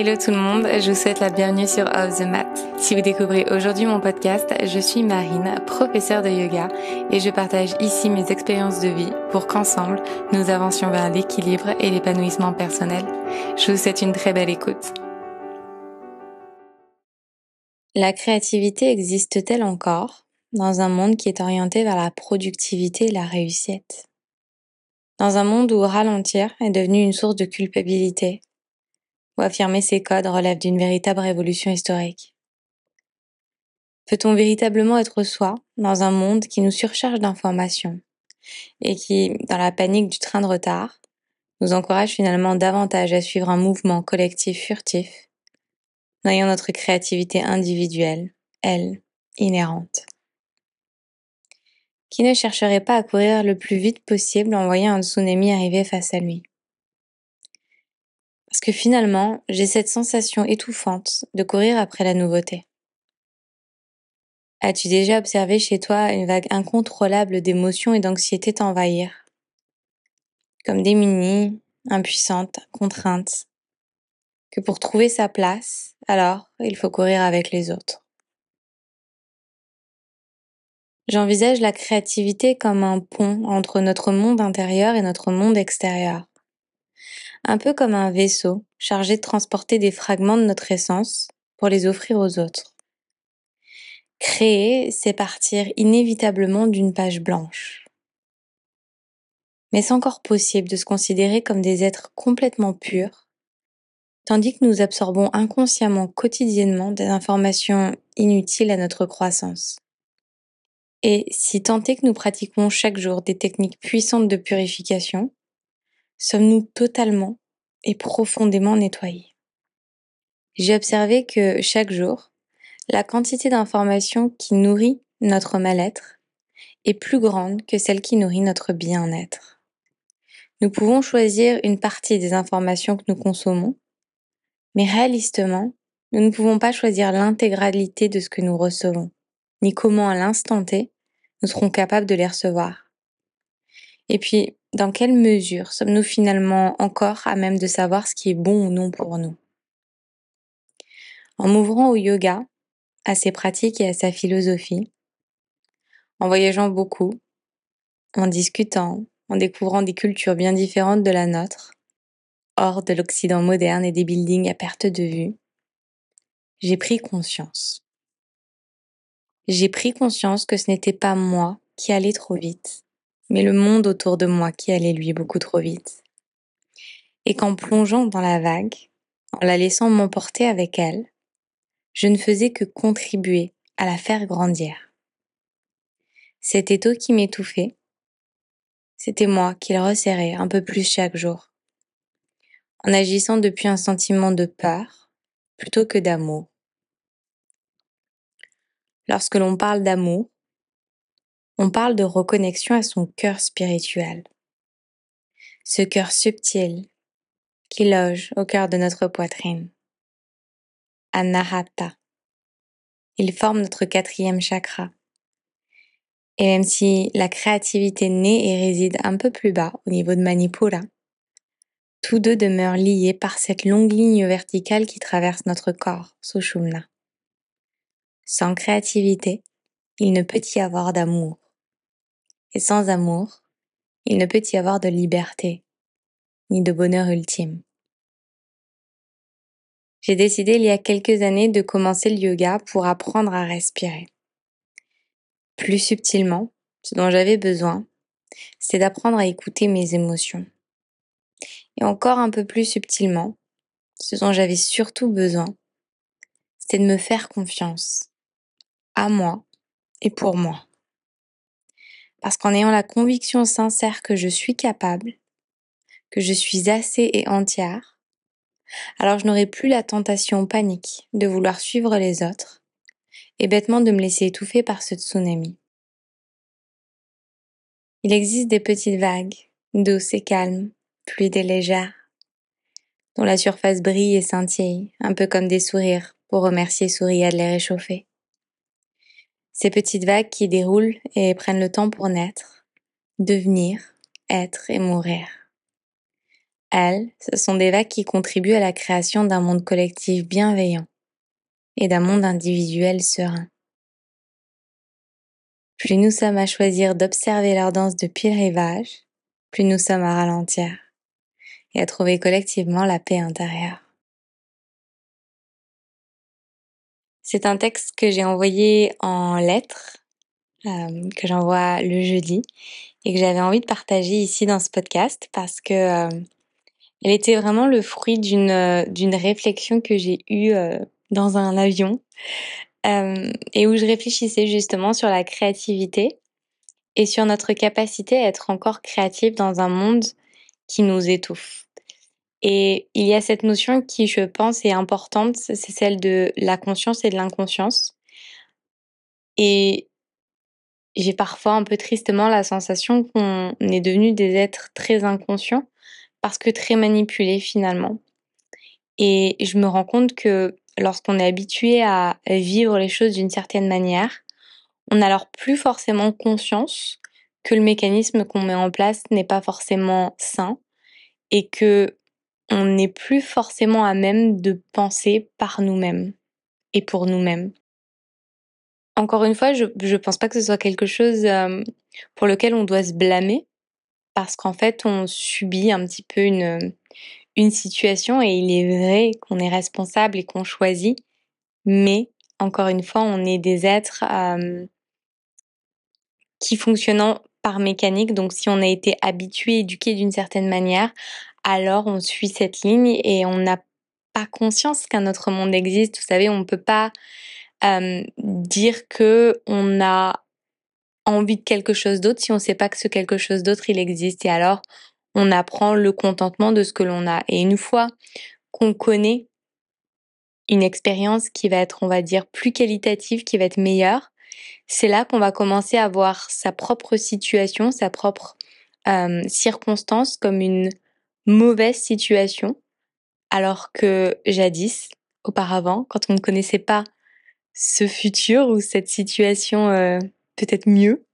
Hello tout le monde, je vous souhaite la bienvenue sur Off the Mat. Si vous découvrez aujourd'hui mon podcast, je suis Marine, professeure de yoga, et je partage ici mes expériences de vie pour qu'ensemble, nous avancions vers l'équilibre et l'épanouissement personnel. Je vous souhaite une très belle écoute. La créativité existe-t-elle encore dans un monde qui est orienté vers la productivité et la réussite? Dans un monde où ralentir est devenu une source de culpabilité affirmer ces codes relève d'une véritable révolution historique. Peut-on véritablement être soi dans un monde qui nous surcharge d'informations et qui, dans la panique du train de retard, nous encourage finalement davantage à suivre un mouvement collectif furtif, noyant notre créativité individuelle, elle, inhérente? Qui ne chercherait pas à courir le plus vite possible en voyant un tsunami arriver face à lui? Parce que finalement, j'ai cette sensation étouffante de courir après la nouveauté. As-tu déjà observé chez toi une vague incontrôlable d'émotions et d'anxiété t'envahir? Comme démunie, impuissante, contrainte. Que pour trouver sa place, alors, il faut courir avec les autres. J'envisage la créativité comme un pont entre notre monde intérieur et notre monde extérieur un peu comme un vaisseau chargé de transporter des fragments de notre essence pour les offrir aux autres. Créer, c'est partir inévitablement d'une page blanche. Mais c'est encore possible de se considérer comme des êtres complètement purs, tandis que nous absorbons inconsciemment quotidiennement des informations inutiles à notre croissance. Et si tant est que nous pratiquons chaque jour des techniques puissantes de purification, sommes-nous totalement et profondément nettoyés? J'ai observé que chaque jour, la quantité d'informations qui nourrit notre mal-être est plus grande que celle qui nourrit notre bien-être. Nous pouvons choisir une partie des informations que nous consommons, mais réalistement, nous ne pouvons pas choisir l'intégralité de ce que nous recevons, ni comment à l'instant T nous serons capables de les recevoir. Et puis, dans quelle mesure sommes-nous finalement encore à même de savoir ce qui est bon ou non pour nous? En m'ouvrant au yoga, à ses pratiques et à sa philosophie, en voyageant beaucoup, en discutant, en découvrant des cultures bien différentes de la nôtre, hors de l'Occident moderne et des buildings à perte de vue, j'ai pris conscience. J'ai pris conscience que ce n'était pas moi qui allais trop vite, mais le monde autour de moi qui allait lui beaucoup trop vite. Et qu'en plongeant dans la vague, en la laissant m'emporter avec elle, je ne faisais que contribuer à la faire grandir. Cet étau qui m'étouffait, c'était moi qui le resserrais un peu plus chaque jour, en agissant depuis un sentiment de peur plutôt que d'amour. Lorsque l'on parle d'amour, on parle de reconnexion à son cœur spirituel. Ce cœur subtil qui loge au cœur de notre poitrine. Anahata. Il forme notre quatrième chakra. Et même si la créativité naît et réside un peu plus bas au niveau de Manipura, tous deux demeurent liés par cette longue ligne verticale qui traverse notre corps, Sushumna. Sans créativité, il ne peut y avoir d'amour. Et sans amour, il ne peut y avoir de liberté, ni de bonheur ultime. J'ai décidé il y a quelques années de commencer le yoga pour apprendre à respirer. Plus subtilement, ce dont j'avais besoin, c'est d'apprendre à écouter mes émotions. Et encore un peu plus subtilement, ce dont j'avais surtout besoin, c'était de me faire confiance, à moi et pour moi. Parce qu'en ayant la conviction sincère que je suis capable, que je suis assez et entière, alors je n'aurai plus la tentation panique de vouloir suivre les autres et bêtement de me laisser étouffer par ce tsunami. Il existe des petites vagues, douces et calmes, fluides et légères, dont la surface brille et scintille, un peu comme des sourires pour remercier Souria de les réchauffer. Ces petites vagues qui déroulent et prennent le temps pour naître, devenir, être et mourir. elles, ce sont des vagues qui contribuent à la création d'un monde collectif bienveillant et d'un monde individuel serein. Plus nous sommes à choisir d'observer leur danse depuis le rivage, plus nous sommes à ralentir et à trouver collectivement la paix intérieure. C'est un texte que j'ai envoyé en lettres, euh, que j'envoie le jeudi et que j'avais envie de partager ici dans ce podcast parce que euh, était vraiment le fruit d'une euh, réflexion que j'ai eue dans un avion et où je réfléchissais justement sur la créativité et sur notre capacité à être encore créatif dans un monde qui nous étouffe. Et il y a cette notion qui, je pense, est importante, c'est celle de la conscience et de l'inconscience. Et j'ai parfois un peu tristement la sensation qu'on est devenu des êtres très inconscients parce que très manipulés finalement. Et je me rends compte que lorsqu'on est habitué à vivre les choses d'une certaine manière, on n'a alors plus forcément conscience que le mécanisme qu'on met en place n'est pas forcément sain et que on n'est plus forcément à même de penser par nous-mêmes et pour nous-mêmes. Encore une fois, je ne pense pas que ce soit quelque chose euh, pour lequel on doit se blâmer, parce qu'en fait, on subit un petit peu une, une situation et il est vrai qu'on est responsable et qu'on choisit, mais encore une fois, on est des êtres euh, qui fonctionnent par mécanique. Donc, si on a été habitué, éduqué d'une certaine manière, alors on suit cette ligne et on n'a pas conscience qu'un autre monde existe. Vous savez, on ne peut pas dire que on a envie de quelque chose d'autre si on ne sait pas que ce quelque chose d'autre il existe. Et alors, on apprend le contentement de ce que l'on a. Et une fois qu'on connaît une expérience qui va être, on va dire, plus qualitative, qui va être meilleure, c'est là qu'on va commencer à voir sa propre situation, sa propre circonstance comme une mauvaise situation, alors que jadis, auparavant, quand on ne connaissait pas ce futur ou cette situation euh, peut-être mieux,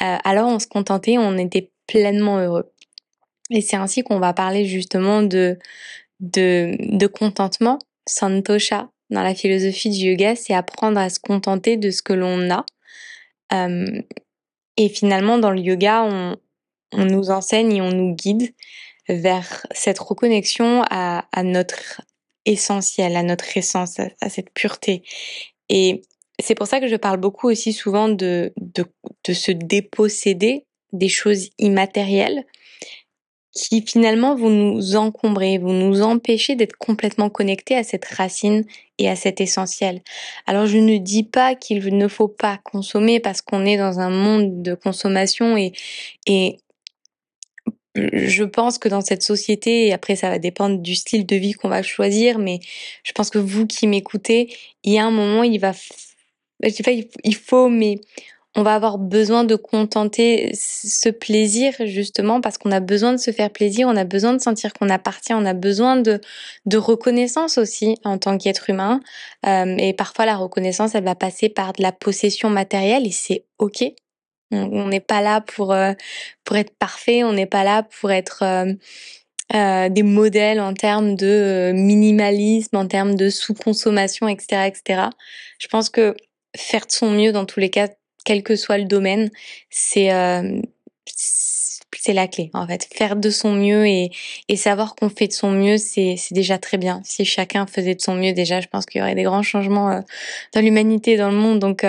euh, alors on se contentait, on était pleinement heureux. Et c'est ainsi qu'on va parler justement de, de, de contentement, santosha, dans la philosophie du yoga, c'est apprendre à se contenter de ce que l'on a. Euh, et finalement, dans le yoga, on, on nous enseigne et on nous guide vers cette reconnexion à, à notre essentiel, à notre essence, à, cette pureté. Et c'est pour ça que je parle beaucoup aussi souvent de, de, de se déposséder des choses immatérielles qui finalement vont nous encombrer, vont nous empêcher d'être complètement connectés à cette racine et à cet essentiel. Alors je ne dis pas qu'il ne faut pas consommer parce qu'on est dans un monde de consommation et, et je pense que dans cette société, et après ça va dépendre du style de vie qu'on va choisir, mais je pense que vous qui m'écoutez, il y a un moment, il va, je sais pas, il faut, mais on va avoir besoin de contenter ce plaisir justement parce qu'on a besoin de se faire plaisir, on a besoin de sentir qu'on appartient, on a besoin de, de reconnaissance aussi en tant qu'être humain. Euh, et parfois la reconnaissance, elle va passer par de la possession matérielle et c'est ok. On n'est pas là pour euh, pour être parfait, on n'est pas là pour être euh, euh, des modèles en termes de minimalisme, en termes de sous-consommation, etc., etc. Je pense que faire de son mieux dans tous les cas, quel que soit le domaine, c'est c'est la clé en fait. Faire de son mieux et, et savoir qu'on fait de son mieux, c'est déjà très bien. Si chacun faisait de son mieux déjà, je pense qu'il y aurait des grands changements dans l'humanité, dans le monde. Donc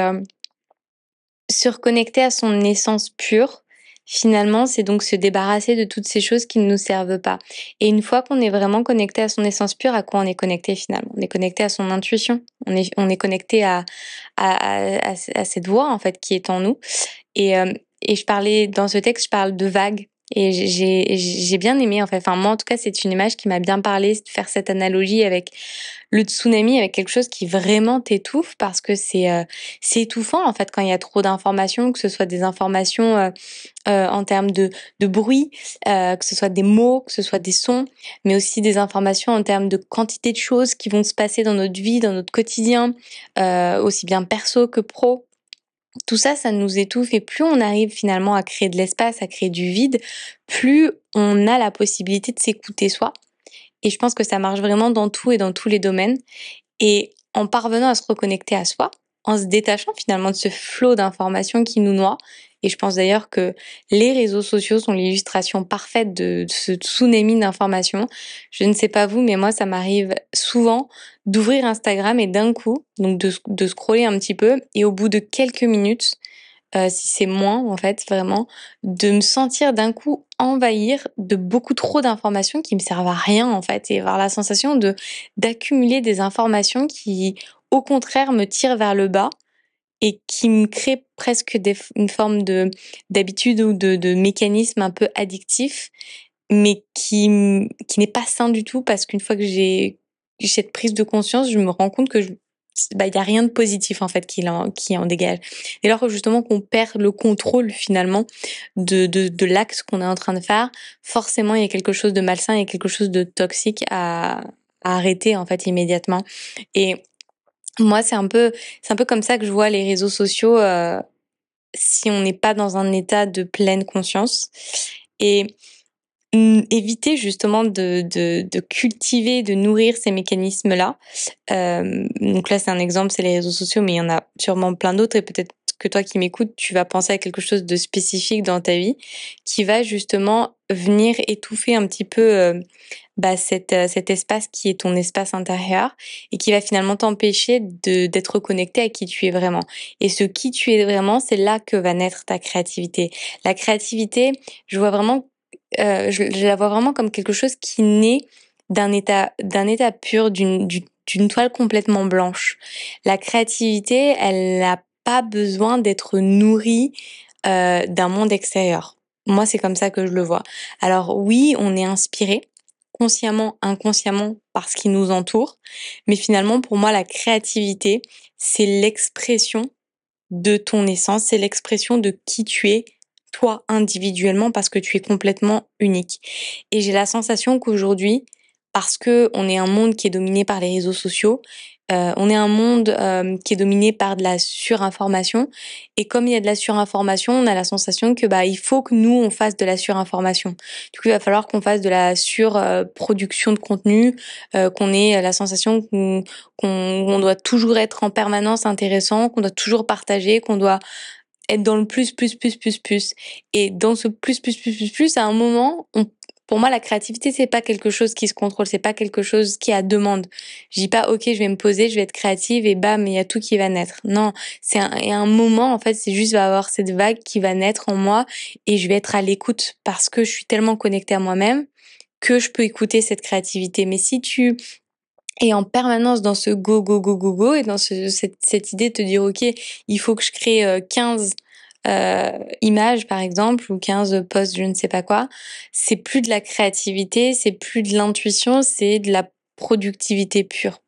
se reconnecter à son essence pure, finalement, c'est donc se débarrasser de toutes ces choses qui ne nous servent pas. Et une fois qu'on est vraiment connecté à son essence pure, à quoi on est connecté finalement? On est connecté à son intuition. On est, on est connecté à, à, à, cette voix en fait qui est en nous. Et, euh, et je parlais dans ce texte, je parle de vagues. Et j'ai j'ai bien aimé en fait. Enfin moi en tout cas c'est une image qui m'a bien parlé, faire cette analogie avec le tsunami, avec quelque chose qui vraiment t'étouffe parce que c'est euh, c'est étouffant en fait quand il y a trop d'informations, que ce soit des informations euh, euh, en termes de de bruit, que ce soit des mots, que ce soit des sons, mais aussi des informations en termes de quantité de choses qui vont se passer dans notre vie, dans notre quotidien, aussi bien perso que pro. Tout ça, ça nous étouffe et plus on arrive finalement à créer de l'espace, à créer du vide, plus on a la possibilité de s'écouter soi. Et je pense que ça marche vraiment dans tout et dans tous les domaines. Et en parvenant à se reconnecter à soi, en se détachant finalement de ce flot d'informations qui nous noie. Et je pense d'ailleurs que les réseaux sociaux sont l'illustration parfaite de, ce tsunami d'informations. Je ne sais pas vous, mais moi, ça m'arrive souvent d'ouvrir Instagram et d'un coup, donc de, scroller un petit peu, et au bout de quelques minutes, euh, si c'est moins en fait vraiment, de me sentir d'un coup envahir de beaucoup trop d'informations qui me servent à rien en fait et avoir la sensation de d'accumuler des informations qui au contraire me tirent vers le bas et qui me créent presque des, une forme de d'habitude ou de, de mécanisme un peu addictif mais qui qui n'est pas sain du tout parce qu'une fois que j'ai cette prise de conscience, je me rends compte que je, bah, il y a rien de positif en fait qui en, qui en dégage. Et alors justement qu'on perd le contrôle finalement de, de, de l'axe qu'on est en train de faire, forcément il y a quelque chose de malsain, il y a quelque chose de toxique à, à arrêter en fait immédiatement. Et moi c'est un peu c'est un peu comme ça que je vois les réseaux sociaux euh, si on n'est pas dans un état de pleine conscience. Et éviter justement de, de, de, cultiver, de nourrir ces mécanismes-là. Euh, donc là, c'est un exemple, c'est les réseaux sociaux, mais il y en a sûrement plein d'autres et peut-être que toi qui m'écoutes, tu vas penser à quelque chose de spécifique dans ta vie qui va justement venir étouffer un petit peu euh, bah, cet, euh, cet espace qui est ton espace intérieur et qui va finalement t'empêcher d'être connecté à qui tu es vraiment. Et ce qui tu es vraiment, c'est là que va naître ta créativité. La créativité, je vois vraiment euh, je, la vois vraiment comme quelque chose qui naît d'un état, d'un état pur, d'une, d'une toile complètement blanche. La créativité, elle n'a pas besoin d'être nourrie d'un monde extérieur. Moi, c'est comme ça que je le vois. Alors oui, on est inspiré, consciemment, inconsciemment, par ce qui nous entoure, mais finalement, pour moi, la créativité, c'est l'expression de ton essence, c'est l'expression de qui tu es toi individuellement parce que tu es complètement unique. Et j'ai la sensation qu'aujourd'hui, parce que on est un monde qui est dominé par les réseaux sociaux, euh, on est un monde euh, qui est dominé par de la surinformation. Et comme il y a de la surinformation, on a la sensation que bah il faut que nous on fasse de la surinformation. Du coup, il va falloir qu'on fasse de la surproduction de contenu, euh, qu'on ait la sensation qu'on doit toujours être en permanence intéressant, qu'on doit toujours partager, qu'on doit être dans le plus, plus, plus, plus, plus. Et dans ce plus, plus, plus, plus, plus, à un moment, on, pour moi, la créativité, c'est pas quelque chose qui se contrôle, c'est pas quelque chose qui a demande. Je dis pas, ok, je vais me poser, je vais être créative et bam, il y a tout qui va naître. Non, c'est un, moment, en fait, c'est juste va avoir cette vague qui va naître en moi et je vais être à l'écoute parce que je suis tellement connectée à moi-même que je peux écouter cette créativité. Mais si tu et en permanence dans ce go, go, go, go, go, et dans ce, cette, cette, idée de te dire, OK, il faut que je crée 15 euh, images, par exemple, ou 15 posts, je ne sais pas quoi, c'est plus de la créativité, c'est plus de l'intuition, c'est de la productivité pure.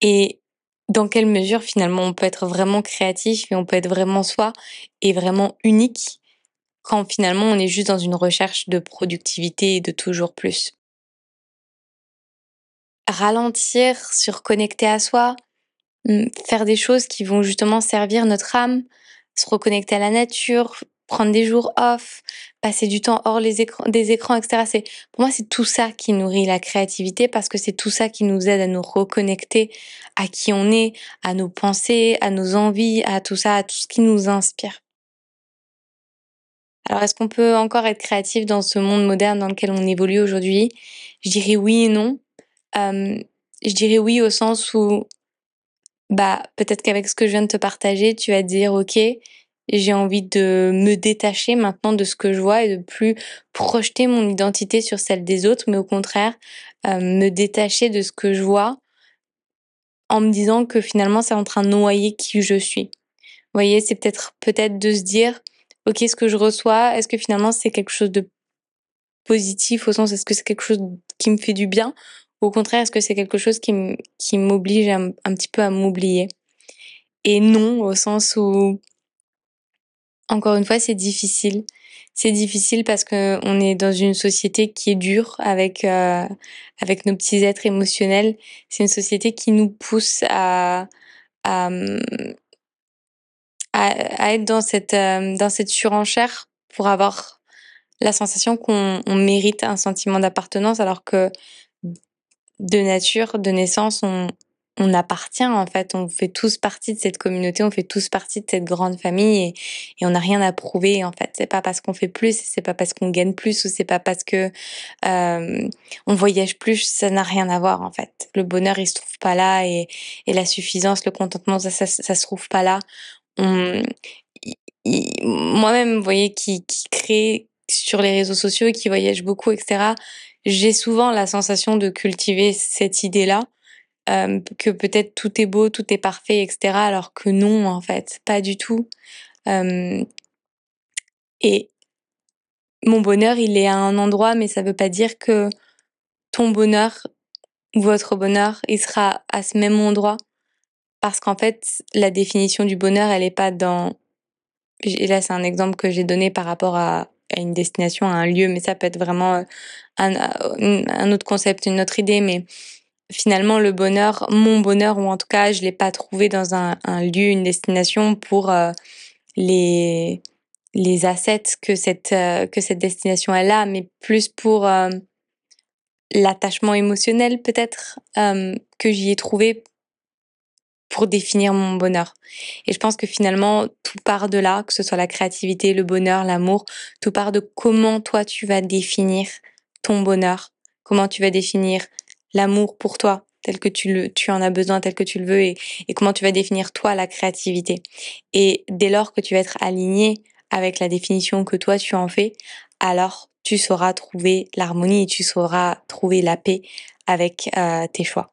Et dans quelle mesure, finalement, on peut être vraiment créatif et on peut être vraiment soi et vraiment unique quand finalement on est juste dans une recherche de productivité et de toujours plus? Ralentir, se reconnecter à soi, mm, faire des choses qui vont justement servir notre âme, se reconnecter à la nature, prendre des jours off, passer du temps hors les écrans, des écrans, etc. C'est, pour moi, c'est tout ça qui nourrit la créativité parce que c'est tout ça qui nous aide à nous reconnecter à qui on est, à nos pensées, à nos envies, à tout ça, à tout ce qui nous inspire. Alors, est-ce qu'on peut encore être créatif dans ce monde moderne dans lequel on évolue aujourd'hui? Je dirais oui et non. Euh, je dirais oui au sens où, bah, peut-être qu'avec ce que je viens de te partager, tu vas dire, OK, j'ai envie de me détacher maintenant de ce que je vois et de plus projeter mon identité sur celle des autres, mais au contraire, euh, me détacher de ce que je vois en me disant que finalement c'est en train de noyer qui je suis. Vous voyez, c'est peut-être peut-être de se dire, ok, ce que je reçois, est-ce que finalement c'est quelque chose de positif au sens est-ce que c'est quelque chose qui me fait du bien au contraire, est-ce que c'est quelque chose qui m'oblige un, petit peu à m'oublier? Et non, au sens où, encore une fois, c'est difficile. C'est difficile parce que on est dans une société qui est dure avec euh, avec nos petits êtres émotionnels. C'est une société qui nous pousse à à, à, être dans cette euh, dans cette surenchère pour avoir la sensation qu'on on mérite un sentiment d'appartenance alors que de nature, de naissance, on, on appartient en fait, on fait tous partie de cette communauté, on fait tous partie de cette grande famille et, et on n'a rien à prouver en fait. C'est pas parce qu'on fait plus, c'est pas parce qu'on gagne plus ou c'est pas parce que euh, on voyage plus, ça n'a rien à voir en fait. Le bonheur il se trouve pas là et, et la suffisance, le contentement, ça, ça, ça se trouve pas là. Moi-même, vous voyez, qui, qui crée sur les réseaux sociaux qui voyage beaucoup, etc. J'ai souvent la sensation de cultiver cette idée-là euh, que peut-être tout est beau, tout est parfait, etc. Alors que non, en fait, pas du tout. Euh, et mon bonheur, il est à un endroit, mais ça veut pas dire que ton bonheur votre bonheur, il sera à ce même endroit. Parce qu'en fait, la définition du bonheur, elle est pas dans... Et là, c'est un exemple que j'ai donné par rapport à, à, une destination, à un lieu, mais ça peut être vraiment un, un autre concept, une autre idée, mais finalement le bonheur, mon bonheur, ou en tout cas je l'ai pas trouvé dans un, lieu, une destination pour euh, les assets que cette euh, que cette destination elle a, mais plus pour euh, l'attachement émotionnel peut-être que j'y ai trouvé pour définir mon bonheur. Et je pense que finalement, tout part de là, que ce soit la créativité, le bonheur, l'amour, tout part de comment toi tu vas définir ton bonheur, comment tu vas définir l'amour pour toi tel que tu le tu en as besoin tel que tu le veux et, et comment tu vas définir toi la créativité. Et dès lors que tu vas être aligné avec la définition que toi tu en fais alors tu sauras trouver l'harmonie et tu sauras trouver la paix avec euh, tes choix